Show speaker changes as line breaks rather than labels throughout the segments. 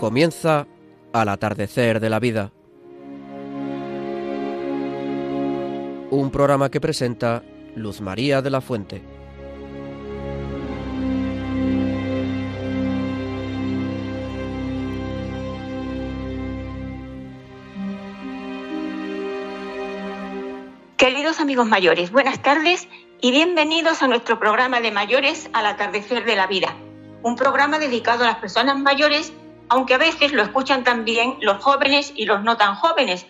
Comienza al atardecer de la vida. Un programa que presenta Luz María de la Fuente.
Queridos amigos mayores, buenas tardes y bienvenidos a nuestro programa de mayores al atardecer de la vida. Un programa dedicado a las personas mayores aunque a veces lo escuchan también los jóvenes y los no tan jóvenes,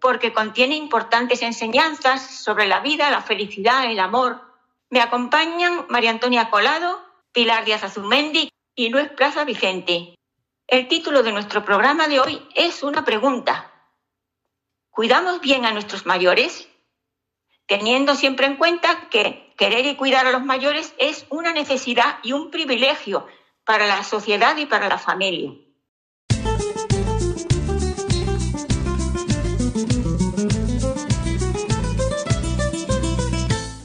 porque contiene importantes enseñanzas sobre la vida, la felicidad, el amor. Me acompañan María Antonia Colado, Pilar Díaz Azumendi y Luis Plaza Vicente. El título de nuestro programa de hoy es una pregunta. ¿Cuidamos bien a nuestros mayores? Teniendo siempre en cuenta que querer y cuidar a los mayores es una necesidad y un privilegio para la sociedad y para la familia.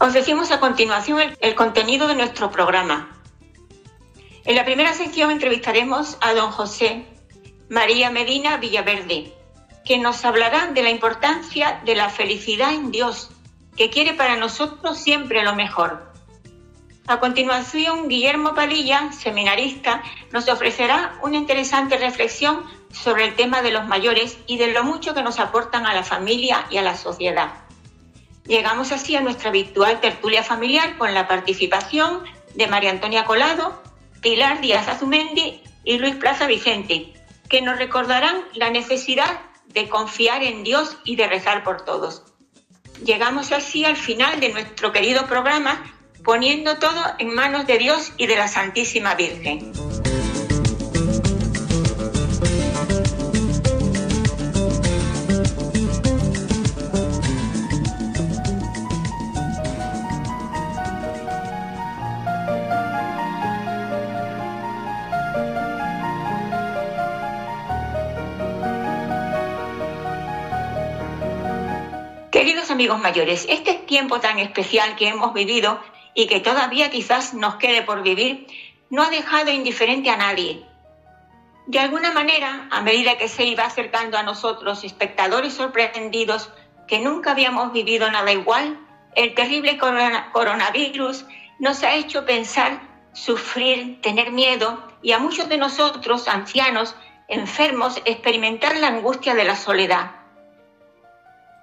Os decimos a continuación el, contenido de nuestro programa. En la primera sección entrevistaremos a don José María Medina Villaverde, que nos hablará de la importancia de la felicidad en Dios, que quiere para nosotros siempre lo mejor. A continuación, Guillermo Palilla, seminarista, nos ofrecerá una interesante reflexión sobre el tema de los mayores y de lo mucho que nos aportan a la familia y a la sociedad. Llegamos así a nuestra habitual tertulia familiar con la participación de María Antonia Colado, Pilar Díaz Azumendi y Luis Plaza Vicente, que nos recordarán la necesidad de confiar en Dios y de rezar por todos. Llegamos así al final de nuestro querido programa poniendo todo en manos de Dios y de la Santísima Virgen. Amigos mayores, este tiempo tan especial que hemos vivido y que todavía quizás nos quede por vivir, no ha dejado indiferente a nadie. De alguna manera, a medida que se iba acercando a nosotros, espectadores sorprendidos que nunca habíamos vivido nada igual, el terrible coronavirus nos ha hecho pensar, sufrir, tener miedo y a muchos de nosotros, ancianos, enfermos, experimentar la angustia de la soledad.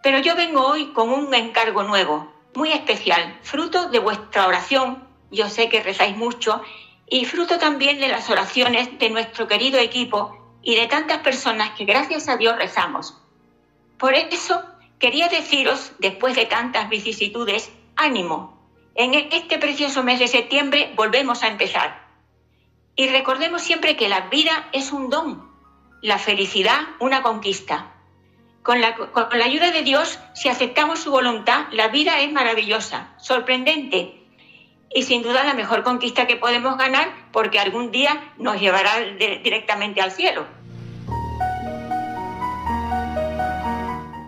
Pero yo vengo hoy con un encargo nuevo, muy especial, fruto de vuestra oración. Yo sé que rezáis mucho y fruto también de las oraciones de nuestro querido equipo y de tantas personas que gracias a Dios rezamos. Por eso quería deciros, después de tantas vicisitudes, ánimo. En este precioso mes de septiembre volvemos a empezar. Y recordemos siempre que la vida es un don, la felicidad una conquista. Con la, ayuda de Dios, si aceptamos su voluntad, la vida es maravillosa, sorprendente y sin duda la mejor conquista que podemos ganar porque algún día nos llevará directamente al cielo.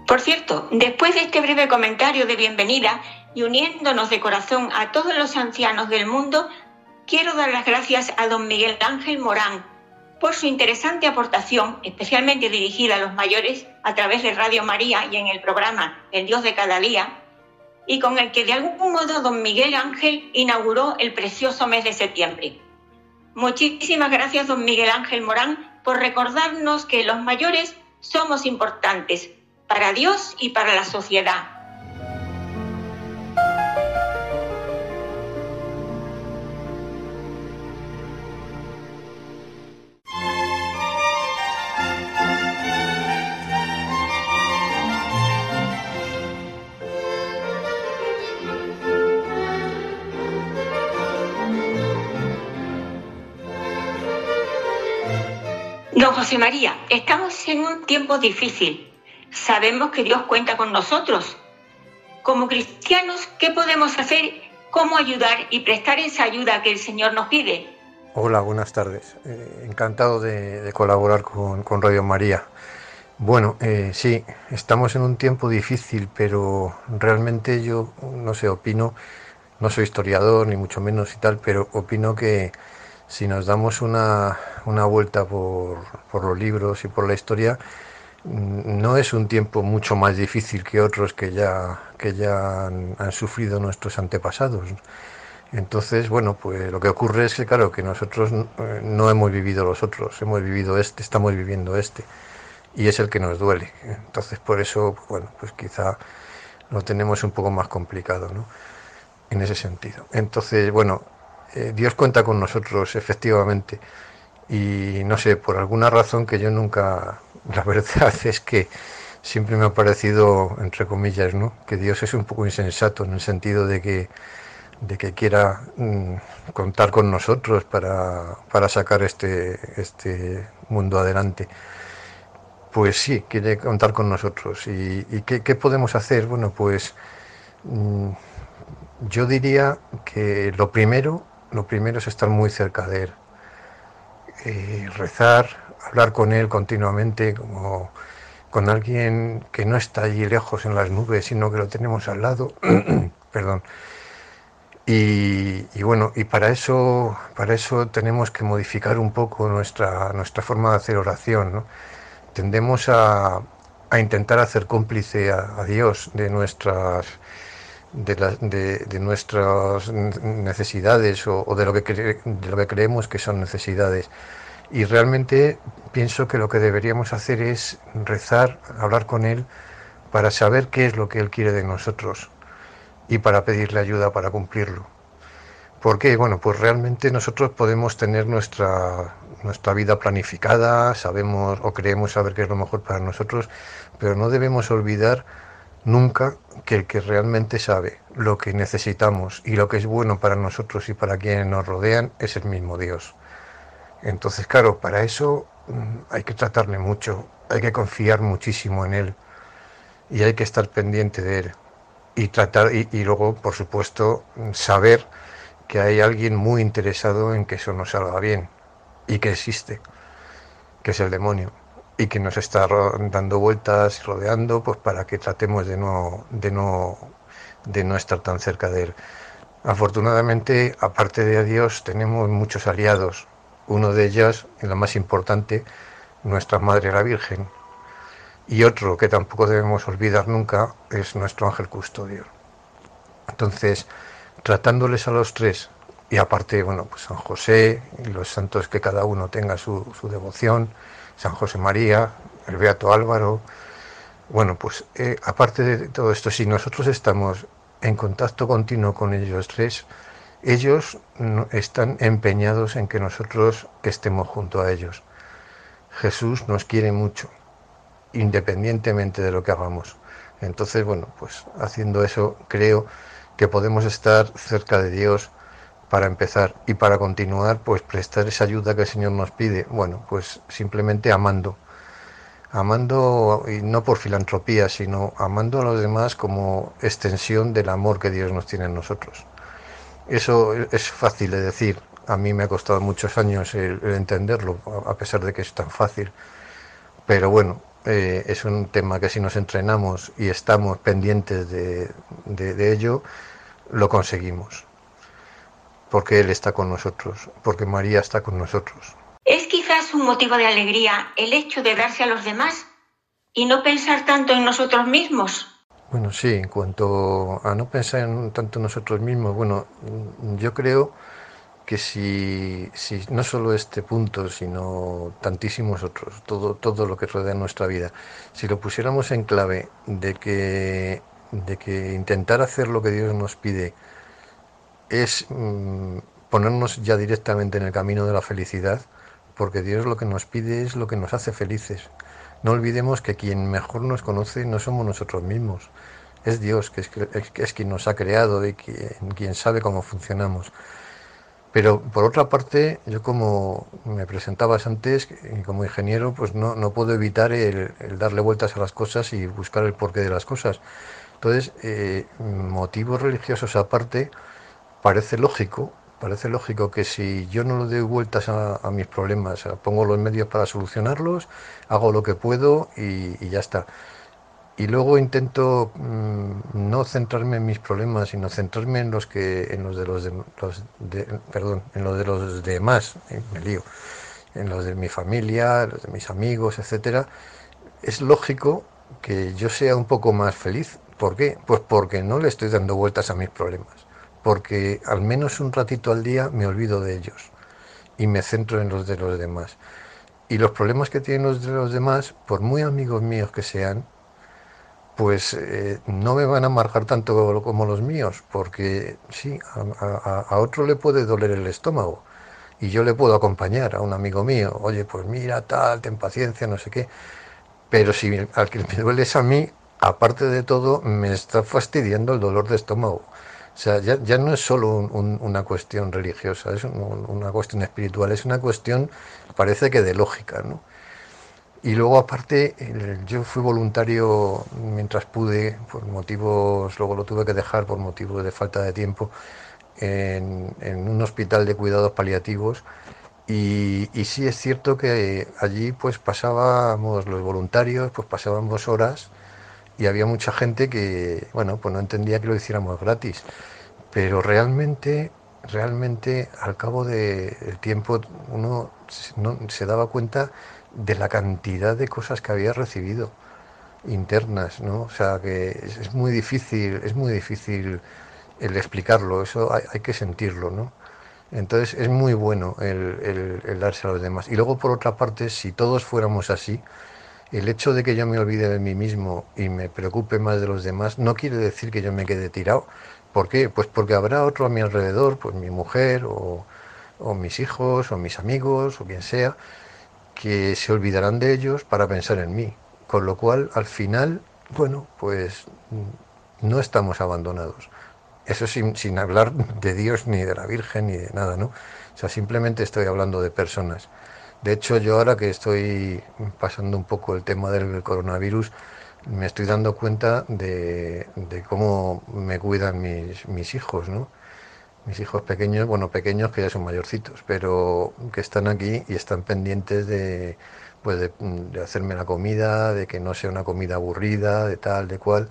Por cierto, después de este breve comentario de bienvenida y uniéndonos de corazón a todos los ancianos del mundo, quiero dar las gracias a don Miguel Ángel Morán, por su interesante aportación, especialmente dirigida a los mayores a través de Radio María y en el programa El Dios de cada día, y con el que de algún modo don Miguel Ángel inauguró el precioso mes de septiembre. Muchísimas gracias, don Miguel Ángel Morán, por recordarnos que los mayores somos importantes para Dios y para la sociedad Don José María, estamos en un tiempo difícil. Sabemos que Dios cuenta con nosotros. Como cristianos, ¿qué podemos hacer? ¿Cómo ayudar y prestar esa ayuda que el Señor nos pide?
Hola, buenas tardes. Eh, encantado de, colaborar con, Radio María. Bueno, eh, sí, estamos en un tiempo difícil, pero realmente yo, no sé, opino, no soy historiador ni mucho menos y tal, pero opino que si nos damos una, una vuelta por, por, los libros y por la historia, mm, no es un tiempo mucho más difícil que otros que ya, que ya han, han sufrido nuestros antepasados. Entonces, bueno, pues lo que ocurre es que, claro, que nosotros eh, no hemos vivido los otros, hemos vivido este, estamos viviendo este, y es el que nos duele. Entonces, por eso, bueno, pues quizá lo tenemos un poco más complicado, ¿no? En ese sentido. Entonces, bueno, eh, Dios cuenta con nosotros, efectivamente, y no sé, por alguna razón que yo nunca, la verdad es que siempre me ha parecido, entre comillas, ¿no? Que Dios es un poco insensato en el sentido de que de que quiera mm, contar con nosotros para, para sacar este, este mundo adelante. Pues sí, quiere contar con nosotros. ¿Y, qué, podemos hacer? Bueno, pues mm, yo diría que lo primero, lo primero es estar muy cerca de Él. Eh, rezar, hablar con Él continuamente, como con alguien que no está allí lejos en las nubes, sino que lo tenemos al lado. Perdón y, bueno, y para eso, para eso tenemos que modificar un poco nuestra, nuestra forma de hacer oración. ¿no? Tendemos a, a, intentar hacer cómplice a, Dios de nuestras, de, nuestras necesidades o, de, lo que de lo que creemos que son necesidades. Y realmente pienso que lo que deberíamos hacer es rezar, hablar con Él, para saber qué es lo que Él quiere de nosotros y para pedirle ayuda para cumplirlo. Porque, bueno, pues realmente nosotros podemos tener nuestra, nuestra vida planificada, sabemos o creemos saber qué es lo mejor para nosotros, pero no debemos olvidar nunca que el que realmente sabe lo que necesitamos y lo que es bueno para nosotros y para quienes nos rodean es el mismo Dios. Entonces, claro, para eso mm, hay que tratarle mucho, hay que confiar muchísimo en Él y hay que estar pendiente de Él y tratar y, luego por supuesto saber que hay alguien muy interesado en que eso nos salga bien y que existe que es el demonio y que nos está dando vueltas y rodeando pues para que tratemos de no de no de no estar tan cerca de él. Afortunadamente aparte de Dios tenemos muchos aliados. Uno de ellos y la más importante nuestra madre la virgen. Y otro que tampoco debemos olvidar nunca es nuestro ángel custodio. Entonces, tratándoles a los tres, y aparte, bueno, pues San José y los santos que cada uno tenga su, devoción, San José María, el Beato Álvaro, bueno, pues eh, aparte de todo esto, si nosotros estamos en contacto continuo con ellos tres, ellos están empeñados en que nosotros estemos junto a ellos. Jesús nos quiere mucho independientemente de lo que hagamos. Entonces, bueno, pues haciendo eso creo que podemos estar cerca de Dios para empezar y para continuar, pues prestar esa ayuda que el Señor nos pide. Bueno, pues simplemente amando. Amando, y no por filantropía, sino amando a los demás como extensión del amor que Dios nos tiene en nosotros. Eso es fácil de decir. A mí me ha costado muchos años el entenderlo, a pesar de que es tan fácil. Pero bueno, eh, es un tema que si nos entrenamos y estamos pendientes de, de, ello, lo conseguimos. Porque Él está con nosotros, porque María está con nosotros.
Es quizás un motivo de alegría el hecho de darse a los demás y no pensar tanto en nosotros mismos.
Bueno, sí, en cuanto a no pensar en tanto en nosotros mismos, bueno, yo creo que si, si, no solo este punto, sino tantísimos otros, todo, todo lo que rodea nuestra vida, si lo pusiéramos en clave de que, de que intentar hacer lo que Dios nos pide es mm, ponernos ya directamente en el camino de la felicidad, porque Dios lo que nos pide es lo que nos hace felices. No olvidemos que quien mejor nos conoce no somos nosotros mismos, es Dios, que es, es quien nos ha creado y quien, sabe cómo funcionamos. Pero por otra parte, yo como me presentabas antes, como ingeniero, pues no, no puedo evitar el, darle vueltas a las cosas y buscar el porqué de las cosas. Entonces, eh, motivos religiosos aparte, parece lógico, parece lógico que si yo no le doy vueltas a, mis problemas, pongo los medios para solucionarlos, hago lo que puedo y, ya está. y luego intento mm, no centrarme en mis problemas, sino centrarme en los que en los de los, de, los perdón, en los de los demás, eh, me lío, en los de mi familia, los de mis amigos, etcétera. Es lógico que yo sea un poco más feliz. ¿Por qué? Pues porque no le estoy dando vueltas a mis problemas, porque al menos un ratito al día me olvido de ellos y me centro en los de los demás. Y los problemas que tienen los de los demás, por muy amigos míos que sean, pues eh, no me van a marcar tanto como los míos, porque sí, a, otro le puede doler el estómago y yo le puedo acompañar a un amigo mío, oye, pues mira, tal, ten paciencia, no sé qué, pero si al que me duele es a mí, aparte de todo, me está fastidiando el dolor de estómago. O sea, ya, no es solo una cuestión religiosa, es una cuestión espiritual, es una cuestión, parece que de lógica, ¿no? Y luego aparte, yo fui voluntario mientras pude, por motivos, luego lo tuve que dejar por motivos de falta de tiempo, en, un hospital de cuidados paliativos. Y, y, sí es cierto que allí pues pasábamos los voluntarios, pues pasábamos horas y había mucha gente que, bueno, pues no entendía que lo hiciéramos gratis. Pero realmente, realmente al cabo del tiempo uno no, se daba cuenta de la cantidad de cosas que había recibido internas, ¿no? O sea que es, muy difícil, es muy difícil el explicarlo, eso hay, que sentirlo, ¿no? Entonces es muy bueno el, el, darse a los demás. Y luego por otra parte, si todos fuéramos así, el hecho de que yo me olvide de mí mismo y me preocupe más de los demás no quiere decir que yo me quede tirado. ¿Por qué? Pues porque habrá otro a mi alrededor, pues mi mujer o, mis hijos o mis amigos o quien sea, que se olvidarán de ellos para pensar en mí. Con lo cual, al final, bueno, pues no estamos abandonados. Eso sin, sin hablar de Dios ni de la Virgen ni de nada, ¿no? O sea, simplemente estoy hablando de personas. De hecho, yo ahora que estoy pasando un poco el tema del coronavirus, me estoy dando cuenta de, cómo me cuidan mis, mis hijos, ¿no? mis hijos pequeños, bueno, pequeños que ya son mayorcitos, pero que están aquí y están pendientes de, pues de, hacerme la comida, de que no sea una comida aburrida, de tal, de cual.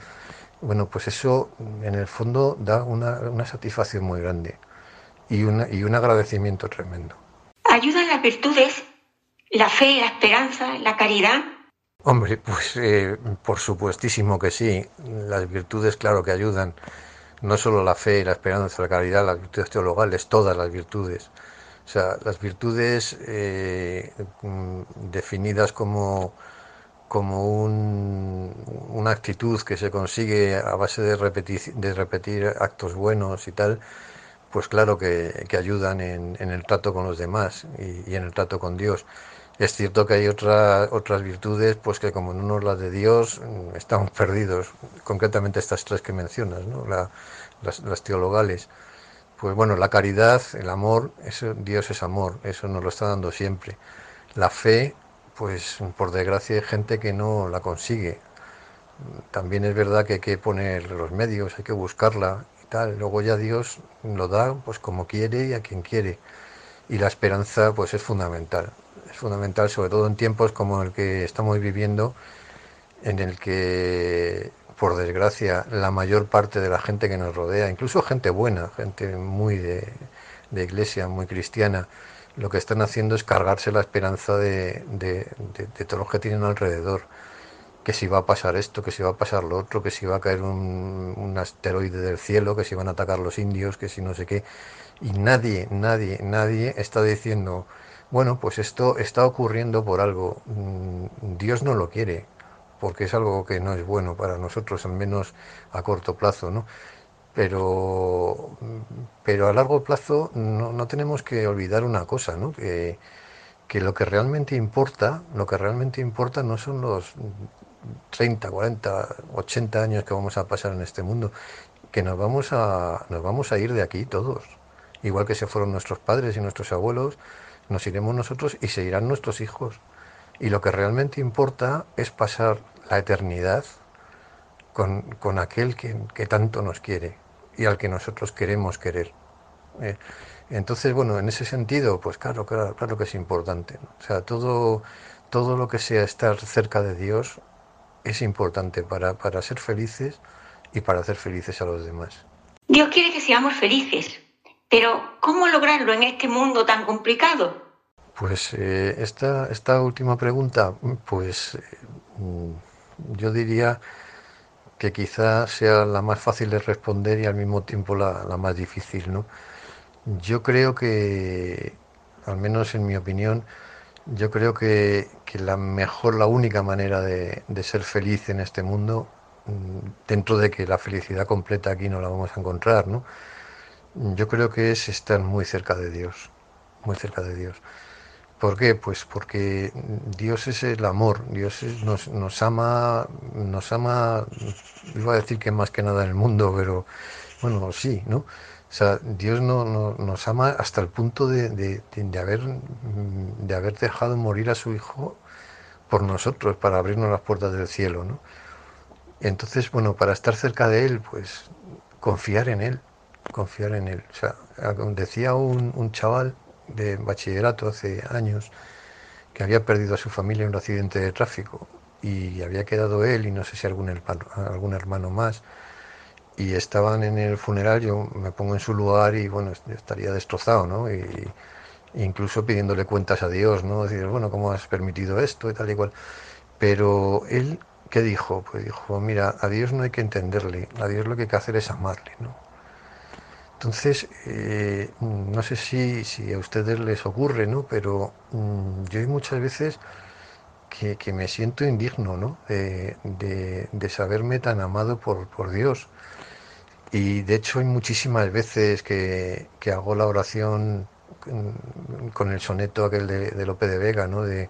Bueno, pues eso en el fondo da una, una satisfacción muy grande y, una, y un agradecimiento tremendo.
¿Ayudan las virtudes, la fe, la esperanza, la caridad?
Hombre, pues eh, por supuestísimo que sí. Las virtudes, claro que ayudan no solo la fe, la esperanza, la caridad, las virtudes teologales, todas las virtudes. O sea, las virtudes eh, definidas como, como un, una actitud que se consigue a base de repetir, de repetir actos buenos y tal, pues claro que, ayudan en, el trato con los demás y, en el trato con Dios. Es cierto que hay otra, otras virtudes, pues que como no nos las de Dios, mm, estamos perdidos. Concretamente estas tres que mencionas, ¿no? las, teologales. Pues bueno, la caridad, el amor, eso, Dios es amor, eso nos lo está dando siempre. La fe, pues por desgracia hay gente que no la consigue. También es verdad que hay que poner los medios, hay que buscarla y tal. Luego ya Dios lo da pues como quiere y a quien quiere. Y la esperanza pues es fundamental fundamental, sobre todo en tiempos como el que estamos viviendo, en el que, por desgracia, la mayor parte de la gente que nos rodea, incluso gente buena, gente muy de, iglesia, muy cristiana, lo que están haciendo es cargarse la esperanza de, de, de, todo lo que tienen alrededor. Que si va a pasar esto, que si va a pasar lo otro, que si va a caer un, un asteroide del cielo, que si van a atacar los indios, que si no sé qué. Y nadie, nadie, nadie está diciendo, bueno, pues esto está ocurriendo por algo. Mm, Dios no lo quiere, porque es algo que no es bueno para nosotros, al menos a corto plazo, ¿no? Pero, pero a largo plazo no, tenemos que olvidar una cosa, ¿no? Que, que lo que realmente importa, lo que realmente importa no son los 30, 40, 80 años que vamos a pasar en este mundo, que nos vamos a, nos vamos a ir de aquí todos, igual que se fueron nuestros padres y nuestros abuelos, nos iremos nosotros y se irán nuestros hijos. Y lo que realmente importa es pasar la eternidad con, con aquel que, que, tanto nos quiere y al que nosotros queremos querer. ¿eh? entonces, bueno, en ese sentido, pues claro, claro, claro que es importante. O sea, todo, todo lo que sea estar cerca de Dios es importante para, para ser felices y para hacer felices a los demás.
Dios quiere que seamos felices, pero ¿cómo lograrlo en este mundo tan complicado?
Pues eh, esta, esta última pregunta, pues eh, yo diría que quizá sea la más fácil de responder y al mismo tiempo la, la más difícil, ¿no? Yo creo que, al menos en mi opinión, yo creo que, que la mejor, la única manera de, de, ser feliz en este mundo, mm, dentro de que la felicidad completa aquí no la vamos a encontrar, ¿no? Yo creo que es estar muy cerca de Dios, muy cerca de Dios. ¿Por qué? Pues porque Dios es el amor, Dios nos, nos, ama, nos ama, iba a decir que más que nada en el mundo, pero bueno, sí, ¿no? O sea, Dios no, no, nos ama hasta el punto de, de, de, haber, de haber dejado morir a su Hijo por nosotros, para abrirnos las puertas del cielo, ¿no? Entonces, bueno, para estar cerca de Él, pues confiar en Él, confiar en Él. O sea, decía un, chaval de bachillerato hace años que había perdido a su familia en un accidente de tráfico y había quedado él y no sé si algún hermano, algún hermano más y estaban en el funeral, yo me pongo en su lugar y bueno, estaría destrozado, ¿no? Y, incluso pidiéndole cuentas a Dios, ¿no? Decir, bueno, ¿cómo has permitido esto y tal y cual? Pero él, ¿qué dijo? Pues dijo, mira, a Dios no hay que entenderle, a Dios lo que hay que hacer es amarle, ¿no? Entonces, eh, no sé si, si, a ustedes les ocurre, ¿no? Pero mmm, yo hay muchas veces que, que me siento indigno, ¿no? De, de, de saberme tan amado por, por Dios y de hecho hay muchísimas veces que, que hago la oración con el soneto aquel de, de Lope de Vega, ¿no? De,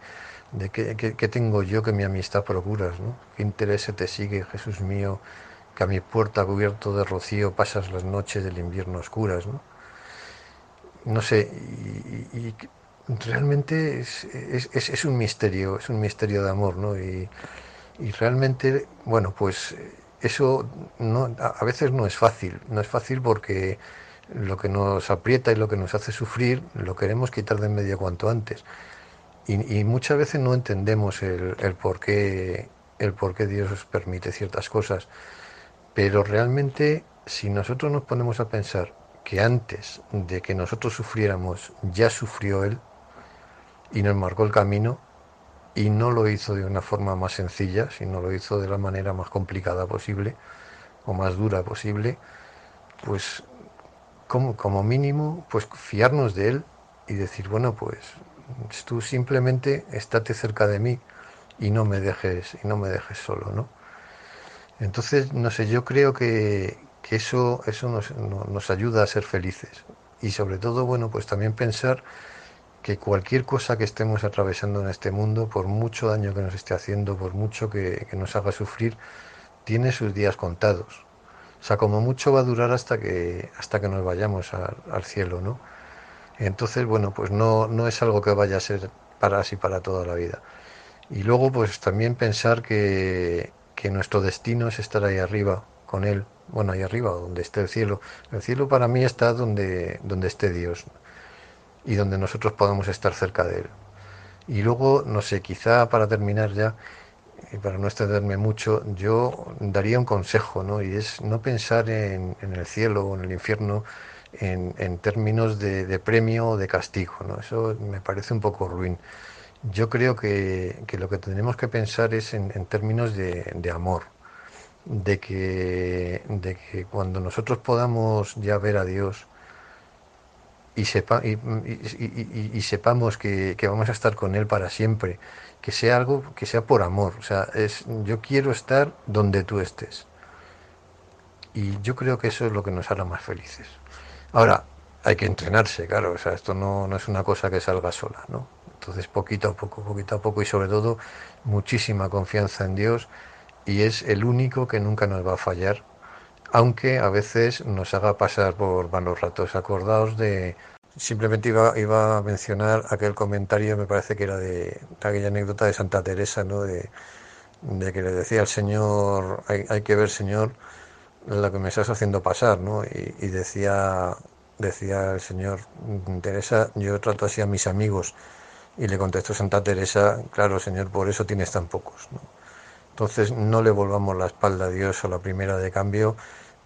de qué, tengo yo que mi amistad procuras, ¿no? ¿Qué interés te sigue, Jesús mío, que a mi puerta cubierto de rocío pasas las noches del invierno oscuras, ¿no? No sé, y, realmente es, es, es, un misterio, es un misterio de amor, ¿no? Y, y realmente, bueno, pues eso no, a veces no es fácil, no es fácil porque lo que nos aprieta y lo que nos hace sufrir lo queremos quitar de en medio cuanto antes. Y, y muchas veces no entendemos el, el, por qué, el por qué Dios permite ciertas cosas. Pero realmente, si nosotros nos ponemos a pensar que antes de que nosotros sufriéramos, ya sufrió Él y nos marcó el camino, y no lo hizo de una forma más sencilla, sino lo hizo de la manera más complicada posible o más dura posible, pues como, como mínimo, pues fiarnos de él y decir, bueno, pues tú simplemente estate cerca de mí y no me dejes y no me dejes solo, ¿no? Entonces, no sé, yo creo que, que eso, eso nos, nos ayuda a ser felices y sobre todo, bueno, pues también pensar que cualquier cosa que estemos atravesando en este mundo, por mucho daño que nos esté haciendo, por mucho que, que nos haga sufrir, tiene sus días contados. O sea, como mucho va a durar hasta que, hasta que nos vayamos a, al cielo, ¿no? Entonces, bueno, pues no, no es algo que vaya a ser para así para toda la vida. Y luego, pues también pensar que, que nuestro destino es estar ahí arriba con Él, bueno, ahí arriba, donde esté el cielo. El cielo para mí está donde, donde esté Dios y donde nosotros podamos estar cerca de Él. Y luego, no sé, quizá para terminar ya, y para no extenderme mucho, yo daría un consejo, ¿no? Y es no pensar en, el cielo o en el infierno en, en términos de, de, premio o de castigo, ¿no? Eso me parece un poco ruin. Yo creo que, que lo que tenemos que pensar es en, en términos de, de, amor, de que, de que cuando nosotros podamos ya ver a Dios, y, sepa, y, y, sepamos que, que, vamos a estar con Él para siempre, que sea algo que sea por amor, o sea, es yo quiero estar donde tú estés. Y yo creo que eso es lo que nos hará más felices. Ahora, hay que entrenarse, claro, o sea, esto no, no es una cosa que salga sola, ¿no? Entonces, poquito a poco, poquito a poco y sobre todo muchísima confianza en Dios y es el único que nunca nos va a fallar aunque a veces nos haga pasar por malos ratos. Acordaos de... Simplemente iba, iba a mencionar aquel comentario, me parece que era de, aquella anécdota de Santa Teresa, ¿no? De, de que le decía al Señor, hay, hay, que ver, Señor, lo que me estás haciendo pasar, ¿no? Y, y, decía, decía el Señor, Teresa, yo trato así a mis amigos. Y le contestó Santa Teresa, claro, Señor, por eso tienes tan pocos, ¿no? Entonces no le volvamos la espalda a Dios a la primera de cambio,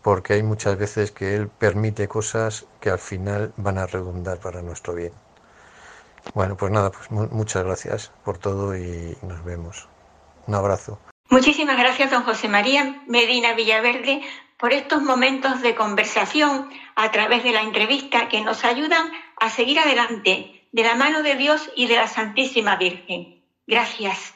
porque hay muchas veces que Él permite cosas que al final van a redundar para nuestro bien. Bueno, pues nada, pues muchas gracias por todo y nos vemos. Un abrazo.
Muchísimas gracias, don José María Medina Villaverde, por estos momentos de conversación a través de la entrevista que nos ayudan a seguir adelante de la mano de Dios y de la Santísima Virgen. Gracias.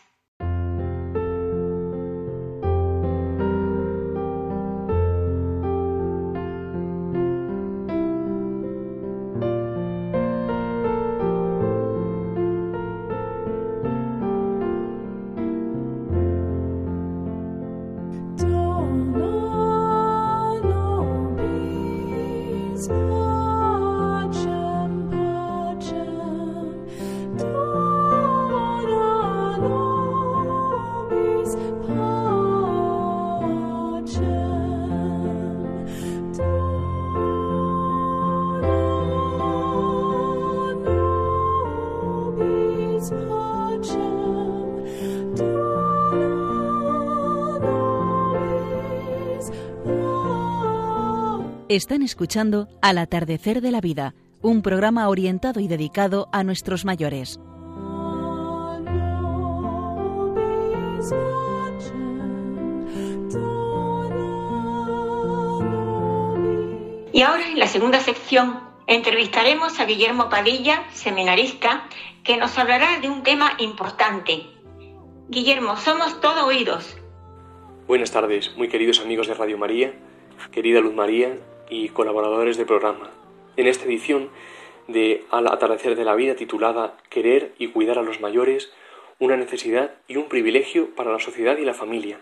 Están escuchando Al atardecer de la vida, un programa orientado y dedicado a nuestros mayores.
Y ahora en la segunda sección entrevistaremos a Guillermo Padilla, seminarista, que nos hablará de un tema importante. Guillermo, somos todo oídos.
Buenas tardes, muy queridos amigos de Radio María, querida Luz María, y colaboradores del programa, en esta edición de Al atardecer de la vida titulada Querer y cuidar a los mayores, una necesidad y un privilegio para la sociedad y la familia.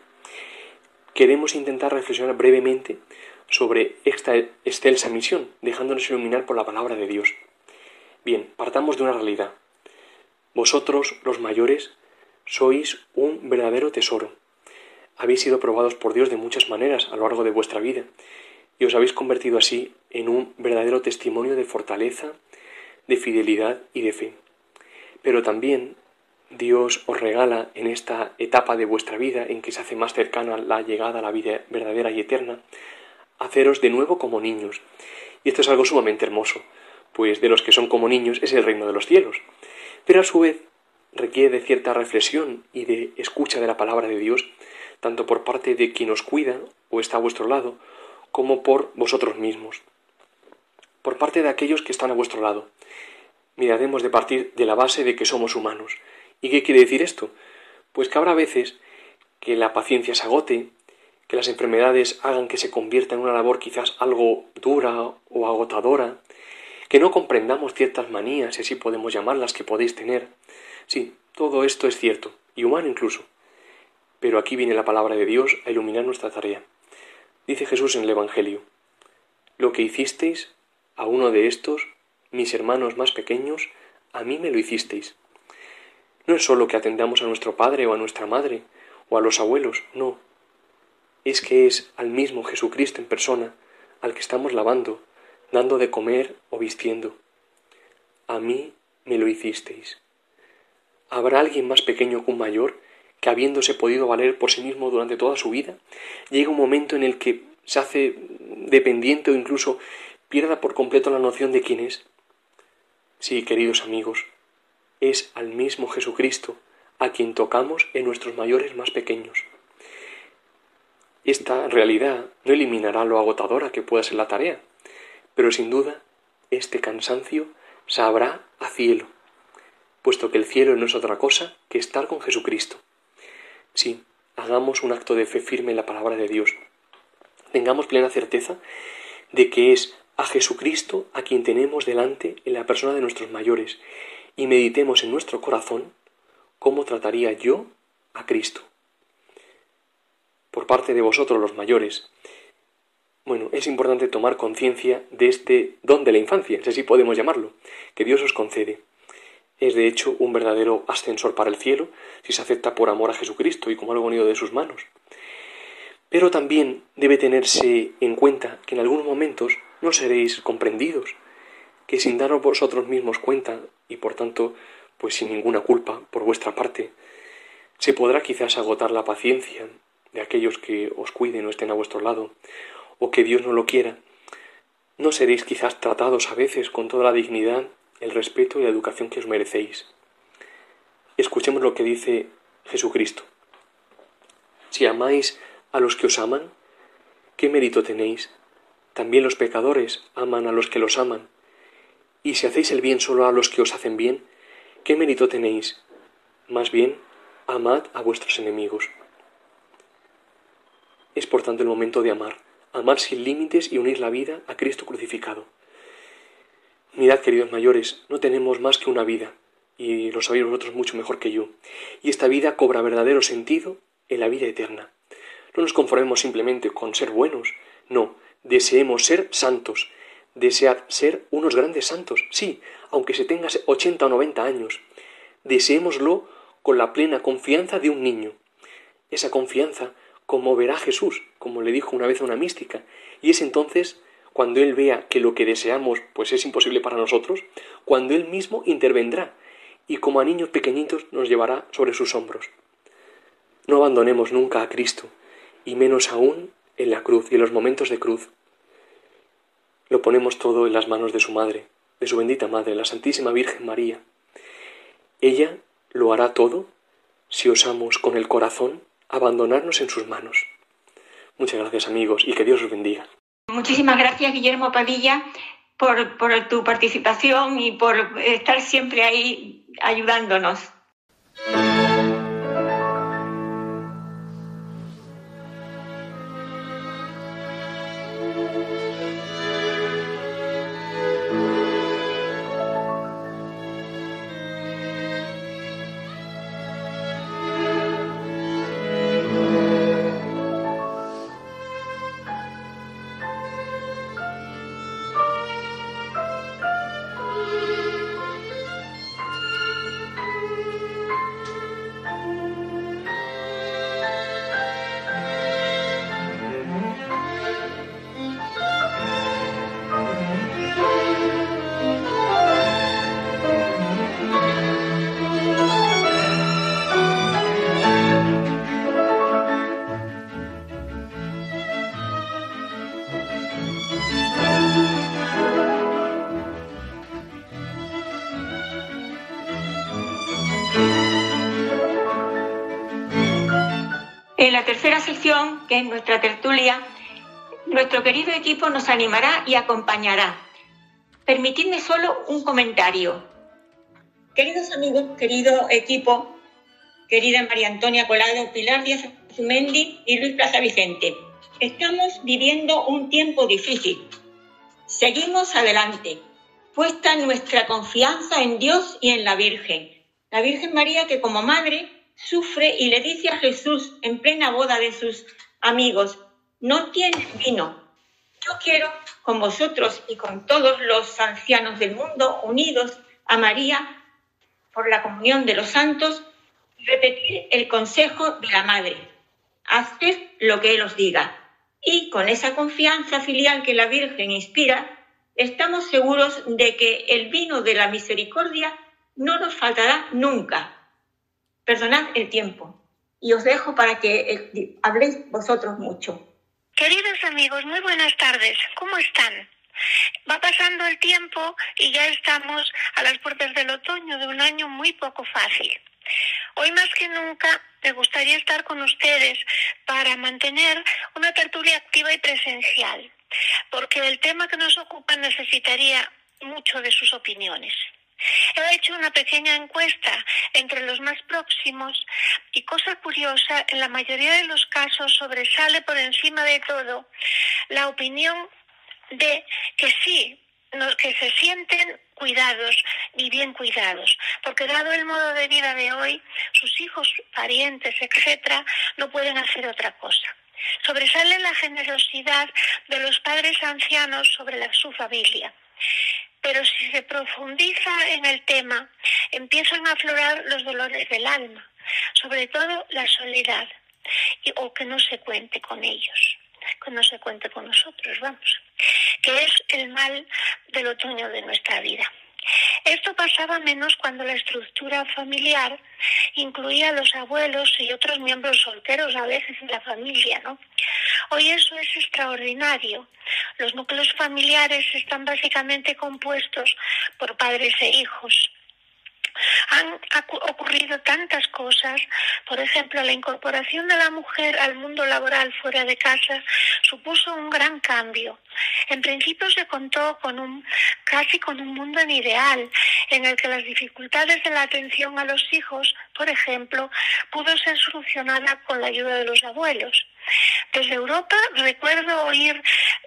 Queremos intentar reflexionar brevemente sobre esta excelsa misión, dejándonos iluminar por la palabra de Dios. Bien, partamos de una realidad. Vosotros, los mayores, sois un verdadero tesoro. Habéis sido probados por Dios de muchas maneras a lo largo de vuestra vida y os habéis convertido así en un verdadero testimonio de fortaleza, de fidelidad y de fe. Pero también Dios os regala en esta etapa de vuestra vida en que se hace más cercana la llegada a la vida verdadera y eterna, haceros de nuevo como niños. Y esto es algo sumamente hermoso, pues de los que son como niños es el reino de los cielos. Pero a su vez requiere de cierta reflexión y de escucha de la palabra de Dios, tanto por parte de quien os cuida o está a vuestro lado, como por vosotros mismos, por parte de aquellos que están a vuestro lado. Miraremos de partir de la base de que somos humanos. ¿Y qué quiere decir esto? Pues que habrá veces que la paciencia se agote, que las enfermedades hagan que se convierta en una labor quizás algo dura o agotadora, que no comprendamos ciertas manías, si así podemos llamarlas, que podéis tener. Sí, todo esto es cierto, y humano incluso. Pero aquí viene la palabra de Dios a iluminar nuestra tarea. Dice Jesús en el Evangelio, Lo que hicisteis a uno de estos, mis hermanos más pequeños, a mí me lo hicisteis. No es sólo que atendamos a nuestro padre o a nuestra madre o a los abuelos, no. Es que es al mismo Jesucristo en persona al que estamos lavando, dando de comer o vistiendo. A mí me lo hicisteis. ¿Habrá alguien más pequeño que un mayor que habiéndose podido valer por sí mismo durante toda su vida, llega un momento en el que se hace dependiente o incluso pierda por completo la noción de quién es. Sí, queridos amigos, es al mismo Jesucristo a quien tocamos en nuestros mayores más pequeños. Esta realidad no eliminará lo agotadora que pueda ser la tarea, pero sin duda este cansancio sabrá a cielo, puesto que el cielo no es otra cosa que estar con Jesucristo. Sí, hagamos un acto de fe firme en la palabra de Dios. Tengamos plena certeza de que es a Jesucristo a quien tenemos delante en la persona de nuestros mayores y meditemos en nuestro corazón cómo trataría yo a Cristo. Por parte de vosotros los mayores, bueno, es importante tomar conciencia de este don de la infancia, si así podemos llamarlo, que Dios os concede es de hecho un verdadero ascensor para el cielo si se acepta por amor a Jesucristo y como algo unido de sus manos. Pero también debe tenerse en cuenta que en algunos momentos no seréis comprendidos, que sin daros vosotros mismos cuenta y por tanto pues sin ninguna culpa por vuestra parte, Se podrá quizás agotar la paciencia de aquellos que os cuiden o estén a vuestro lado, o que Dios no lo quiera. No seréis quizás tratados a veces con toda la dignidad, el respeto y la educación que os merecéis. Escuchemos lo que dice Jesucristo. Si amáis a los que os aman, ¿qué mérito tenéis? También los pecadores aman a los que los aman. Y si hacéis el bien solo a los que os hacen bien, ¿qué mérito tenéis? Más bien, amad a vuestros enemigos. Es por tanto el momento de amar, amar sin límites y unir la vida a Cristo crucificado. Mirad, queridos mayores, no tenemos más que una vida, y lo sabéis vosotros mucho mejor que yo, y esta vida cobra verdadero sentido en la vida eterna. No nos conformemos simplemente con ser buenos, no, deseemos ser santos, desead ser unos grandes santos, sí, aunque se tenga ochenta o noventa años, deseémoslo con la plena confianza de un niño. Esa confianza como verá Jesús, como le dijo una vez a una mística, y es entonces cuando Él vea que lo que deseamos pues es imposible para nosotros, cuando Él mismo intervendrá y como a niños pequeñitos nos llevará sobre sus hombros. No abandonemos nunca a Cristo, y menos aún en la cruz y en los momentos de cruz. Lo ponemos todo en las manos de su Madre, de su bendita Madre, la Santísima Virgen María. Ella lo hará todo si osamos con el corazón abandonarnos en sus manos. Muchas gracias amigos y que Dios os bendiga.
Muchísimas gracias Guillermo Padilla por, por tu participación y por estar siempre ahí ayudándonos. En la tercera sección, que es nuestra tertulia, nuestro querido equipo nos animará y acompañará. Permitidme solo un comentario. Queridos amigos, querido equipo, querida María Antonia Colado, Pilar Díaz Zumendi y Luis Plaza Vicente, estamos viviendo un tiempo difícil. Seguimos adelante, puesta nuestra confianza en Dios y en la Virgen. La Virgen María que como madre sufre y le dice a Jesús en plena boda de sus amigos, no tienes vino. Yo quiero con vosotros y con todos los ancianos del mundo unidos a María por la comunión de los santos, repetir el consejo de la Madre. Haced lo que Él os diga. Y con esa confianza filial que la Virgen inspira, estamos seguros de que el vino de la misericordia no nos faltará nunca Perdonad el tiempo y os dejo para que eh, habléis vosotros mucho.
Queridos amigos, muy buenas tardes. ¿Cómo están? Va pasando el tiempo y ya estamos a las puertas del otoño de un año muy poco fácil. Hoy más que nunca me gustaría estar con ustedes para mantener una tertulia activa y presencial, porque el tema que nos ocupa necesitaría mucho de sus opiniones. He hecho una pequeña encuesta entre los más próximos y cosa curiosa, en la mayoría de los casos sobresale por encima de todo la opinión de que sí, que se sienten cuidados y bien cuidados, porque dado el modo de vida de hoy, sus hijos, parientes, etcétera, no pueden hacer otra cosa. Sobresale la generosidad de los padres ancianos sobre la, su familia. Pero si se profundiza en el tema, empiezan a aflorar los dolores del alma, sobre todo la soledad, o que no se cuente con ellos, que no se cuente con nosotros, vamos, que es el mal del otoño de nuestra vida. Esto pasaba menos cuando la estructura familiar incluía a los abuelos y otros miembros solteros a veces en la familia, ¿no? Hoy eso es extraordinario. Los núcleos familiares están básicamente compuestos por padres e hijos han ocurrido tantas cosas. Por ejemplo, la incorporación de la mujer al mundo laboral fuera de casa supuso un gran cambio. En principio se contó con un casi con un mundo en ideal, en el que las dificultades de la atención a los hijos, por ejemplo, pudo ser solucionada con la ayuda de los abuelos. Desde Europa recuerdo oír,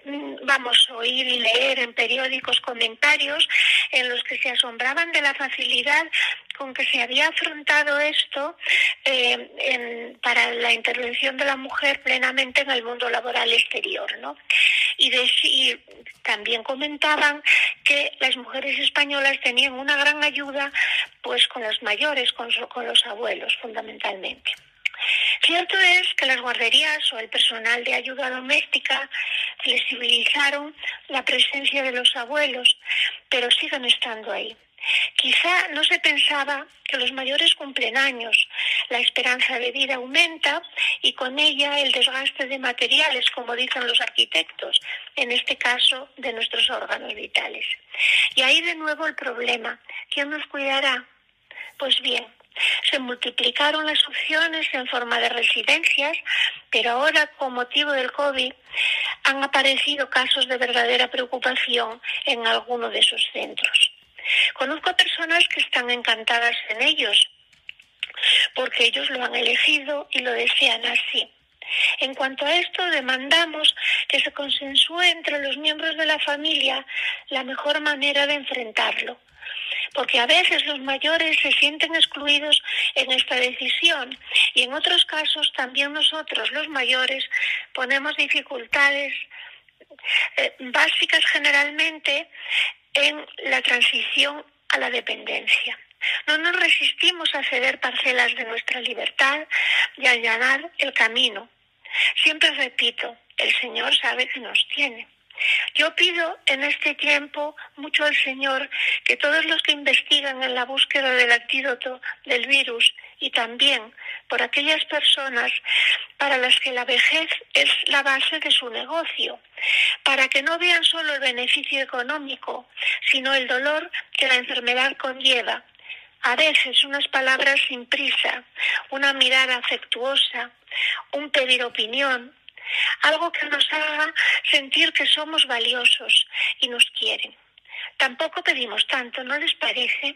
mm, vamos, oír y leer en periódicos comentarios en los que se asombraban de la facilidad con que se había afrontado esto eh, para la intervención de la mujer plenamente en el mundo laboral exterior, ¿no? Y, también comentaban que las mujeres españolas tenían una gran ayuda, pues con los mayores, con los abuelos, fundamentalmente. Cierto es que las guarderías o el personal de ayuda doméstica flexibilizaron la presencia de los abuelos, pero siguen estando ahí. Quizá no se pensaba que los mayores cumplen años, la esperanza de vida aumenta y con ella el desgaste de materiales, como dicen los arquitectos, en este caso de nuestros órganos vitales. Y ahí de nuevo el problema, ¿quién nos cuidará? Pues bien, se multiplicaron las opciones en forma de residencias, pero ahora, con motivo del COVID, han aparecido casos de verdadera preocupación en alguno de esos centros. Conozco personas que están encantadas en ellos, porque ellos lo han elegido y lo desean así. En cuanto a esto, demandamos que se consensúe entre los miembros de la familia la mejor manera de enfrentarlo porque a veces los mayores se sienten excluidos en esta decisión y en otros casos también nosotros, los mayores, ponemos dificultades eh, básicas generalmente en la transición a la dependencia. No nos resistimos a ceder parcelas de nuestra libertad y a allanar el camino. Siempre repito, el Señor sabe que nos tiene. Yo pido en este tiempo mucho al Señor que todos los que investigan en la búsqueda del antídoto del virus y también por aquellas personas para las que la vejez es la base de su negocio, para que no vean solo el beneficio económico, sino el dolor que la enfermedad conlleva. A veces unas palabras sin prisa, una mirada afectuosa, un pedir opinión, algo que nos haga sentir que somos valiosos y nos quieren. Tampoco pedimos tanto, ¿no les parece?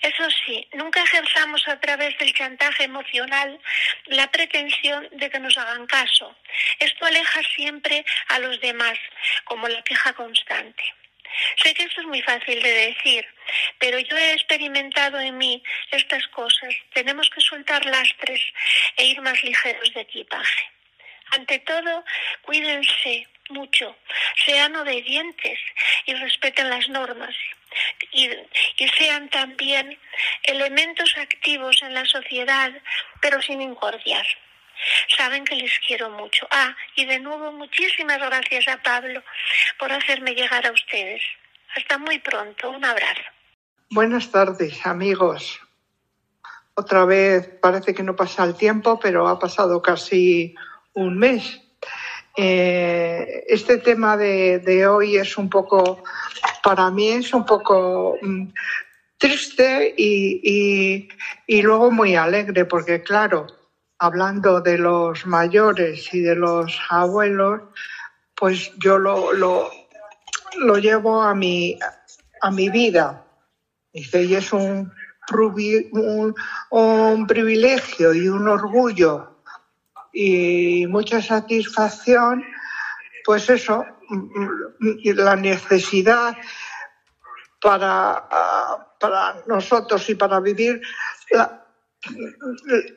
Eso sí, nunca ejerzamos a través del chantaje emocional la pretensión de que nos hagan caso. Esto aleja siempre a los demás, como la queja constante. Sé que esto es muy fácil de decir, pero yo he experimentado en mí estas cosas. Tenemos que soltar lastres e ir más ligeros de equipaje. Ante todo, cuídense mucho, sean obedientes y respeten las normas. Y, sean también elementos activos en la sociedad, pero sin incordiar. Saben que les quiero mucho. Ah, y de nuevo muchísimas gracias a Pablo por hacerme llegar a ustedes. Hasta muy pronto. Un abrazo.
Buenas tardes, amigos. Otra vez parece que no pasa el tiempo, pero ha pasado casi un mes. Eh, este tema de, hoy es un poco, para mí es un poco mm, triste y, luego muy alegre, porque claro, hablando de los mayores y de los abuelos, pues yo lo, lo, llevo a mi, a mi vida. Y es un, un privilegio y un orgullo y mucha satisfacción, pues eso, la necesidad para, para nosotros y para vivir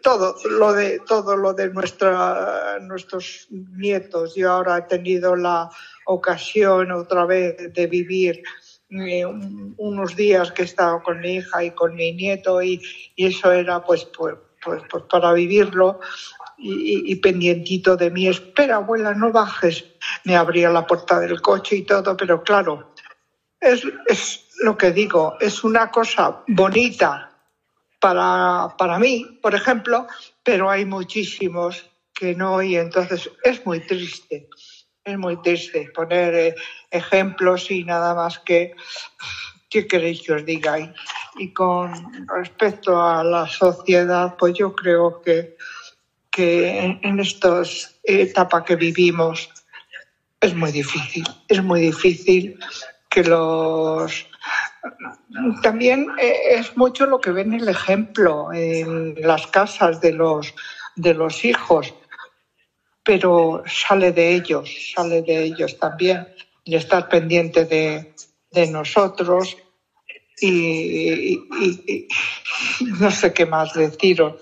todo lo de todo lo de nuestra, nuestros nietos. Yo ahora he tenido la ocasión otra vez de vivir eh, unos días que he estado con mi hija y con mi nieto y, eso era pues, pues, pues, pues para vivirlo y, pendientito de mí, espera abuela, no bajes. Me abría la puerta del coche y todo, pero claro, es, lo que digo, es una cosa bonita para, para mí, por ejemplo, pero hay muchísimos que no y entonces es muy triste, es muy triste poner eh, ejemplos y nada más que qué queréis que os diga. Y, con respecto a la sociedad, pues yo creo que, que en, en esta etapa que vivimos es muy difícil, es muy difícil que los también es mucho lo que ven el ejemplo en las casas de los, de los hijos, pero sale de ellos, sale de ellos también, y estar pendiente de, de nosotros y, no sé qué más deciros.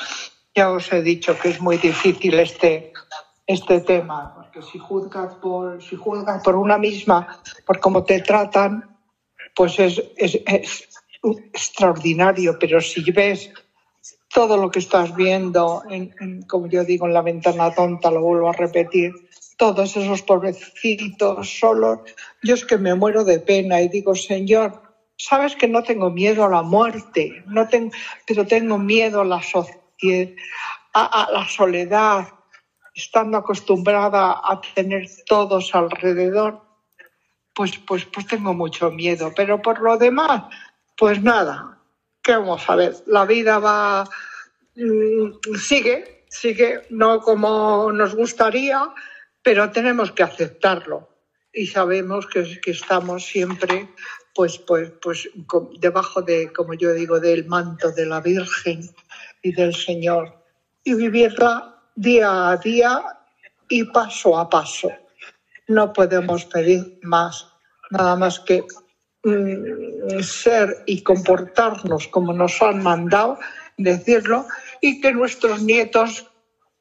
Ya os he dicho que es muy difícil este, este tema, porque si juzgas por, si juzgas por una misma, por cómo te tratan, pues es, es, extraordinario, pero si ves todo lo que estás viendo, en, en, como yo digo, en la ventana tonta, lo vuelvo a repetir, todos esos pobrecitos solos, yo es que me muero de pena y digo, Señor, sabes que no tengo miedo a la muerte, no tengo, pero tengo miedo a la a, a la soledad, estando acostumbrada a tener todos alrededor, pues, pues, pues tengo mucho miedo. Pero por lo demás, pues nada, ¿qué vamos a ver? La vida va, mmm, sigue, sigue, no como nos gustaría, pero tenemos que aceptarlo. Y sabemos que estamos siempre, pues, pues, pues, debajo de, como yo digo, del manto de la Virgen y del Señor. Y vivirla día a día y paso a paso. No podemos pedir más, nada más que mm, ser y comportarnos como nos han mandado, decirlo, y que nuestros nietos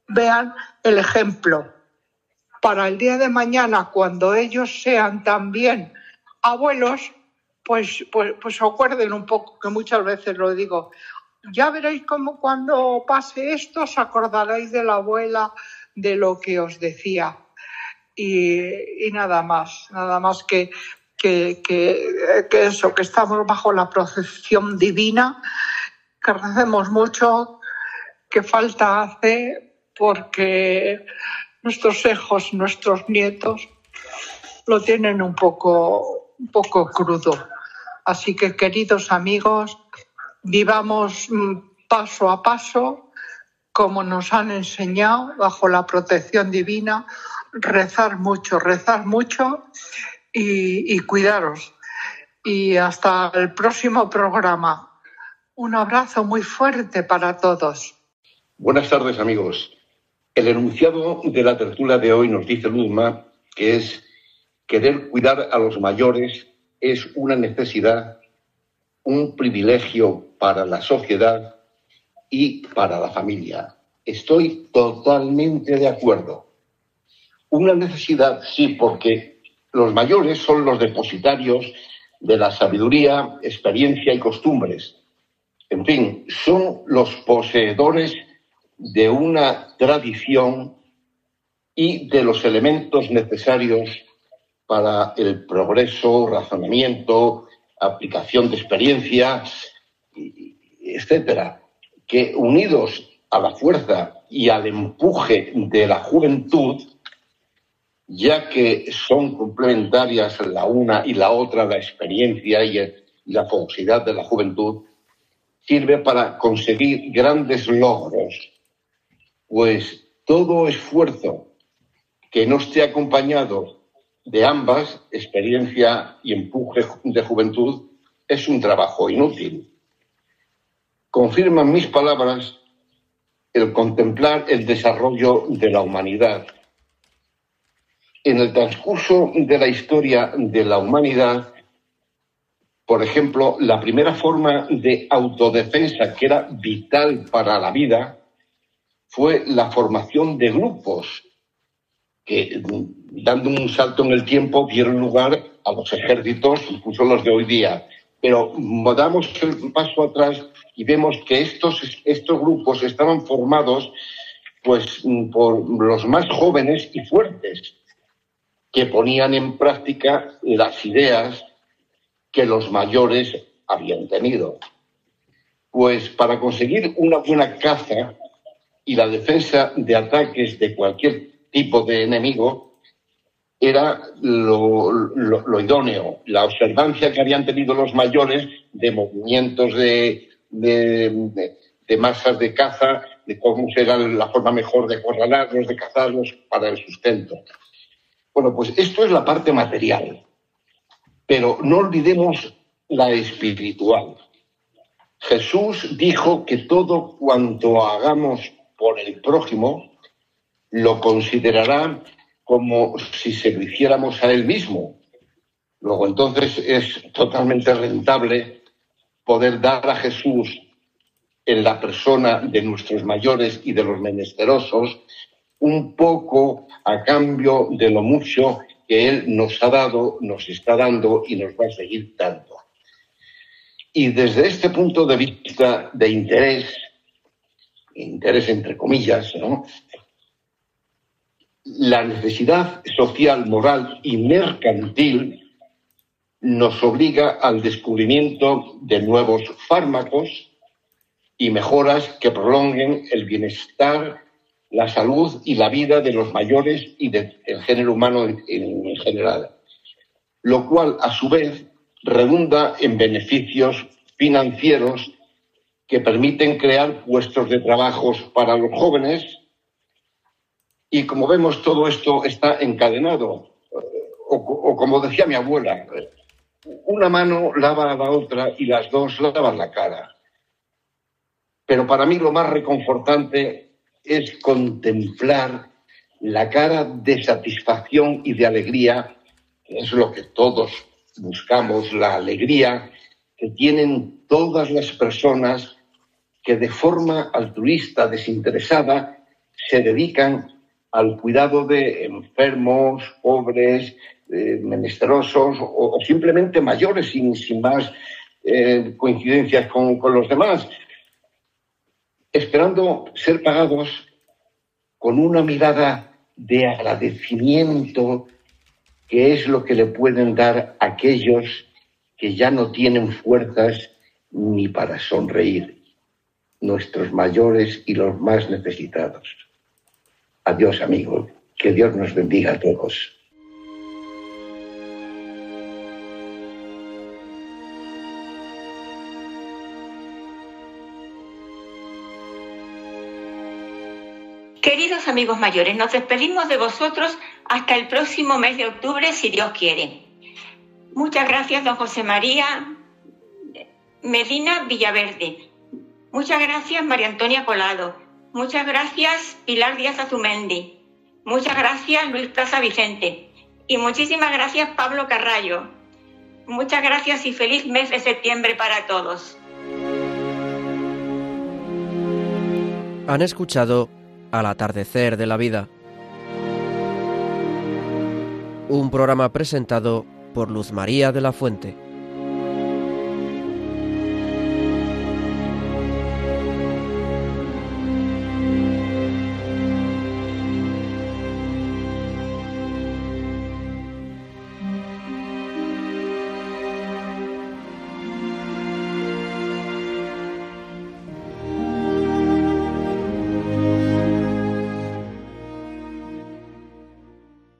vean el ejemplo. Para el día de mañana, cuando ellos sean también abuelos, pues, pues, pues acuerden un poco, que muchas veces lo digo, ya veréis cómo cuando pase esto os acordaréis de la abuela, de lo que os decía. Y, nada más, nada más que, que, que, que, eso, que estamos bajo la protección divina, que recemos mucho, que falta hace, porque nuestros hijos, nuestros nietos, lo tienen un poco, un poco crudo. Así que, queridos amigos, vivamos mm, paso a paso, como nos han enseñado, bajo la protección divina, rezar mucho, rezar mucho y, cuidaros. Y hasta el próximo programa. Un abrazo muy fuerte para todos.
Buenas tardes, amigos. El enunciado de la tertulia de hoy nos dice Luzma que es querer cuidar a los mayores es una necesidad, un privilegio para la sociedad y para la familia. Estoy totalmente de acuerdo. Una necesidad, sí, porque los mayores son los depositarios de la sabiduría, experiencia y costumbres. En fin, son los poseedores de una tradición y de los elementos necesarios para el progreso, razonamiento, aplicación de experiencia, etcétera, que unidos a la fuerza y al empuje de la juventud, ya que son complementarias la una y la otra, la experiencia y, la fogosidad de la juventud, sirve para conseguir grandes logros. Pues todo esfuerzo que no esté acompañado de ambas, experiencia y empuje de juventud, es un trabajo inútil. Confirman mis palabras el contemplar el desarrollo de la humanidad. En el transcurso de la historia de la humanidad, por ejemplo, la primera forma de autodefensa que era vital para la vida fue la formación de grupos que, dando un salto en el tiempo, dieron lugar a los ejércitos, incluso los de hoy día. Pero damos el paso atrás y vemos que estos, estos grupos estaban formados pues, por los más jóvenes y fuertes, que ponían en práctica las ideas que los mayores habían tenido. Pues para conseguir una buena caza y la defensa de ataques de cualquier tipo de enemigo, era lo, idóneo, la observancia que habían tenido los mayores de movimientos de, de, masas de caza, de cómo será la forma mejor de acorralarlos, de cazarlos para el sustento. Bueno, pues esto es la parte material, pero no olvidemos la espiritual. Jesús dijo que todo cuanto hagamos por el prójimo lo considerará como si se lo hiciéramos a él mismo. Luego entonces es totalmente rentable poder dar a Jesús en la persona de nuestros mayores y de los menesterosos un poco a cambio de lo mucho que Él nos ha dado, nos está dando y nos va a seguir dando. Y desde este punto de vista de interés, interés entre comillas, ¿no? La necesidad social, moral y mercantil nos obliga al descubrimiento de nuevos fármacos y mejoras que prolonguen el bienestar, la salud y la vida de los mayores y del género humano en, general, lo cual a su vez redunda en beneficios financieros que permiten crear puestos de trabajo para los jóvenes y como vemos, todo esto está encadenado. O, como decía mi abuela, una mano lava a la otra y las dos lavan la cara. Pero para mí lo más reconfortante es contemplar la cara de satisfacción y de alegría, que es lo que todos buscamos, la alegría que tienen todas las personas que de forma altruista, desinteresada, se dedican al cuidado de enfermos, pobres, eh, menesterosos o, simplemente mayores sin, más eh, coincidencias con, con los demás, esperando ser pagados con una mirada de agradecimiento que es lo que le pueden dar aquellos que ya no tienen fuerzas ni para sonreír, nuestros mayores y los más necesitados. Adiós, amigo. Que Dios nos bendiga a todos.
Queridos amigos mayores, nos despedimos de vosotros hasta el próximo mes de octubre, si Dios quiere. Muchas gracias, don José María Medina Villaverde. Muchas gracias, María Antonia Colado. Muchas gracias, Pilar Díaz Azumendi. Muchas gracias, Luis Plaza Vicente. Y muchísimas gracias, Pablo Carrallo. Muchas gracias y feliz mes de septiembre para todos.
Han escuchado Al atardecer de la vida. Un programa presentado por Luz María de la Fuente.